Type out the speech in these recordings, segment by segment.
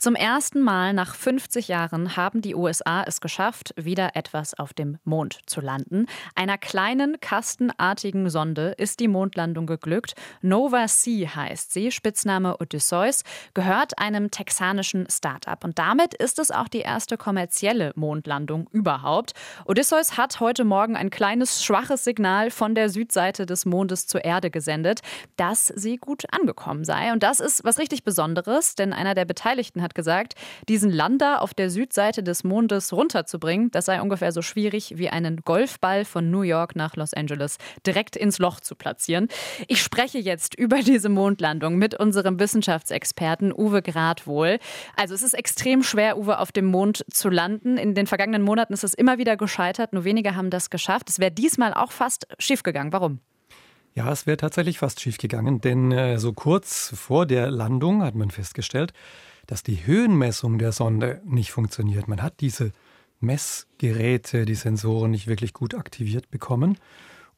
Zum ersten Mal nach 50 Jahren haben die USA es geschafft, wieder etwas auf dem Mond zu landen. Einer kleinen kastenartigen Sonde ist die Mondlandung geglückt. Nova C heißt sie, Spitzname Odysseus, gehört einem texanischen Start-up. Und damit ist es auch die erste kommerzielle Mondlandung überhaupt. Odysseus hat heute Morgen ein kleines, schwaches Signal von der Südseite des Mondes zur Erde gesendet, dass sie gut angekommen sei. Und das ist was richtig Besonderes, denn einer der Beteiligten hat hat gesagt, diesen Lander auf der Südseite des Mondes runterzubringen, das sei ungefähr so schwierig wie einen Golfball von New York nach Los Angeles direkt ins Loch zu platzieren. Ich spreche jetzt über diese Mondlandung mit unserem Wissenschaftsexperten Uwe Gradwohl. Also es ist extrem schwer, Uwe, auf dem Mond zu landen. In den vergangenen Monaten ist es immer wieder gescheitert. Nur wenige haben das geschafft. Es wäre diesmal auch fast schiefgegangen. Warum? Ja, es wäre tatsächlich fast schiefgegangen, denn äh, so kurz vor der Landung hat man festgestellt, dass die Höhenmessung der Sonde nicht funktioniert. Man hat diese Messgeräte, die Sensoren nicht wirklich gut aktiviert bekommen.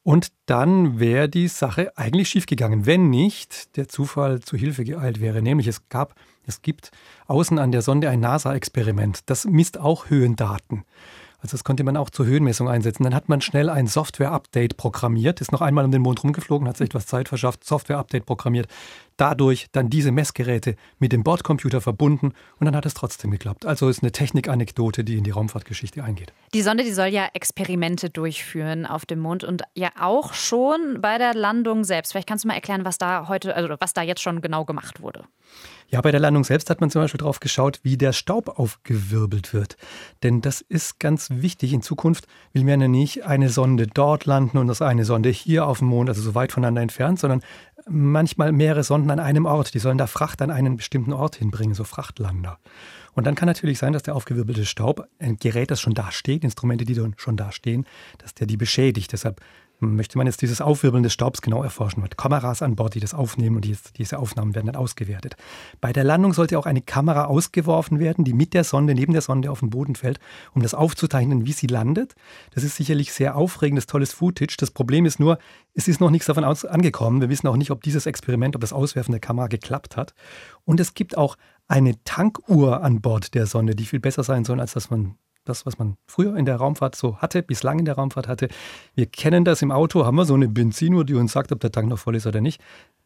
Und dann wäre die Sache eigentlich schiefgegangen, wenn nicht der Zufall zu Hilfe geeilt wäre. Nämlich es gab, es gibt außen an der Sonde ein NASA-Experiment. Das misst auch Höhendaten. Also das konnte man auch zur Höhenmessung einsetzen. Dann hat man schnell ein Software-Update programmiert, ist noch einmal um den Mond rumgeflogen, hat sich etwas Zeit verschafft, Software-Update programmiert. Dadurch dann diese Messgeräte mit dem Bordcomputer verbunden und dann hat es trotzdem geklappt. Also ist eine Technikanekdote, die in die Raumfahrtgeschichte eingeht. Die Sonde, die soll ja Experimente durchführen auf dem Mond und ja auch schon bei der Landung selbst. Vielleicht kannst du mal erklären, was da heute, also was da jetzt schon genau gemacht wurde. Ja, bei der Landung selbst hat man zum Beispiel darauf geschaut, wie der Staub aufgewirbelt wird. Denn das ist ganz wichtig. In Zukunft will man ja nicht eine Sonde dort landen und das eine Sonde hier auf dem Mond, also so weit voneinander entfernt, sondern manchmal mehrere Sonden an einem Ort. Die sollen da Fracht an einen bestimmten Ort hinbringen, so Frachtlander. Und dann kann natürlich sein, dass der aufgewirbelte Staub, ein Gerät, das schon da steht, Instrumente, die schon da stehen, dass der die beschädigt. Deshalb möchte man jetzt dieses Aufwirbeln des Staubs genau erforschen. Mit Kameras an Bord, die das aufnehmen und die, diese Aufnahmen werden dann ausgewertet. Bei der Landung sollte auch eine Kamera ausgeworfen werden, die mit der Sonde, neben der Sonde auf den Boden fällt, um das aufzuzeichnen, wie sie landet. Das ist sicherlich sehr aufregendes, tolles Footage. Das Problem ist nur, es ist noch nichts davon angekommen. Wir wissen auch nicht, ob dieses Experiment, ob das Auswerfen der Kamera geklappt hat. Und es gibt auch eine Tankuhr an Bord der Sonde, die viel besser sein soll, als dass man das, was man früher in der Raumfahrt so hatte, bislang in der Raumfahrt hatte. Wir kennen das im Auto, haben wir so eine Benzinuhr, die uns sagt, ob der Tank noch voll ist oder nicht.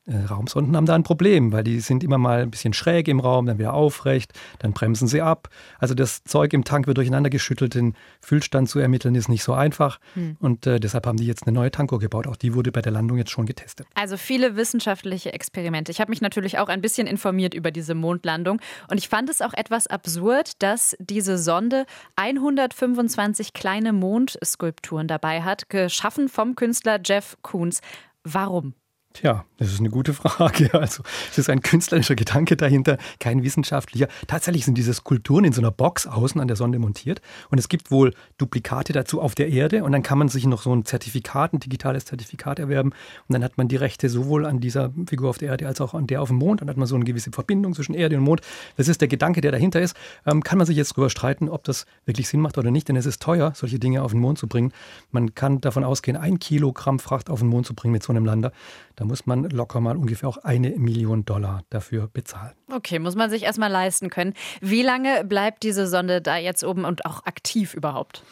Äh, Raumsonden haben da ein Problem, weil die sind immer mal ein bisschen schräg im Raum, dann wieder aufrecht, dann bremsen sie ab. Also das Zeug im Tank wird durcheinander geschüttelt, den Füllstand zu ermitteln ist nicht so einfach. Hm. Und äh, deshalb haben die jetzt eine neue Tankuhr gebaut. Auch die wurde bei der Landung jetzt schon getestet. Also viele wissenschaftliche Experimente. Ich habe mich natürlich auch ein bisschen informiert über diese Mondlandung und ich fand es auch etwas absurd, dass diese Sonde 125 kleine Mondskulpturen dabei hat, geschaffen vom Künstler Jeff Koons. Warum? Tja, das ist eine gute Frage. Also, es ist ein künstlerischer Gedanke dahinter, kein wissenschaftlicher. Tatsächlich sind diese Skulpturen in so einer Box außen an der Sonde montiert und es gibt wohl Duplikate dazu auf der Erde und dann kann man sich noch so ein Zertifikat, ein digitales Zertifikat erwerben und dann hat man die Rechte sowohl an dieser Figur auf der Erde als auch an der auf dem Mond. Dann hat man so eine gewisse Verbindung zwischen Erde und Mond. Das ist der Gedanke, der dahinter ist. Ähm, kann man sich jetzt darüber streiten, ob das wirklich Sinn macht oder nicht, denn es ist teuer, solche Dinge auf den Mond zu bringen. Man kann davon ausgehen, ein Kilogramm Fracht auf den Mond zu bringen mit so einem Lander. Da muss man locker mal ungefähr auch eine Million Dollar dafür bezahlen. Okay, muss man sich erstmal leisten können. Wie lange bleibt diese Sonde da jetzt oben und auch aktiv überhaupt?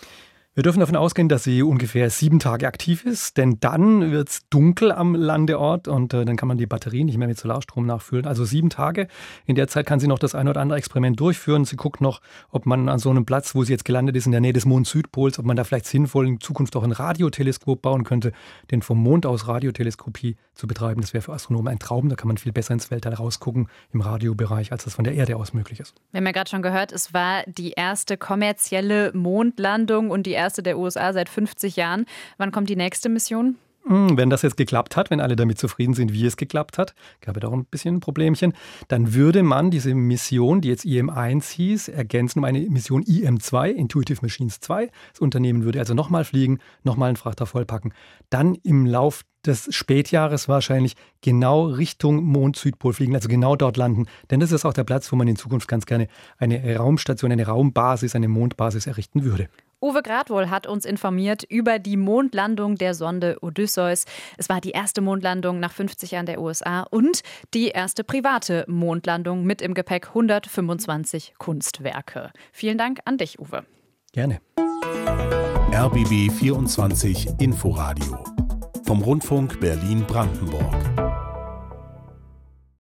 Wir dürfen davon ausgehen, dass sie ungefähr sieben Tage aktiv ist, denn dann wird es dunkel am Landeort und äh, dann kann man die Batterie nicht mehr mit Solarstrom nachfüllen. Also sieben Tage. In der Zeit kann sie noch das ein oder andere Experiment durchführen. Sie guckt noch, ob man an so einem Platz, wo sie jetzt gelandet ist, in der Nähe des Mond-Südpols, ob man da vielleicht sinnvoll in Zukunft auch ein Radioteleskop bauen könnte. Denn vom Mond aus Radioteleskopie zu betreiben, das wäre für Astronomen ein Traum. Da kann man viel besser ins Weltall rausgucken im Radiobereich, als das von der Erde aus möglich ist. Wir haben ja gerade schon gehört, es war die erste kommerzielle Mondlandung und die erste der USA seit 50 Jahren. Wann kommt die nächste Mission? Hm, wenn das jetzt geklappt hat, wenn alle damit zufrieden sind, wie es geklappt hat, gab es doch ein bisschen ein Problemchen, dann würde man diese Mission, die jetzt IM1 hieß, ergänzen um eine Mission IM2, Intuitive Machines 2. Das Unternehmen würde also nochmal fliegen, nochmal einen Frachter vollpacken. Dann im Lauf des Spätjahres wahrscheinlich genau Richtung Mond-Südpol fliegen, also genau dort landen. Denn das ist auch der Platz, wo man in Zukunft ganz gerne eine Raumstation, eine Raumbasis, eine Mondbasis errichten würde. Uwe Gradwohl hat uns informiert über die Mondlandung der Sonde Odysseus. Es war die erste Mondlandung nach 50 Jahren der USA und die erste private Mondlandung mit im Gepäck 125 Kunstwerke. Vielen Dank an dich, Uwe. Gerne. RBB 24 Inforadio vom Rundfunk Berlin-Brandenburg.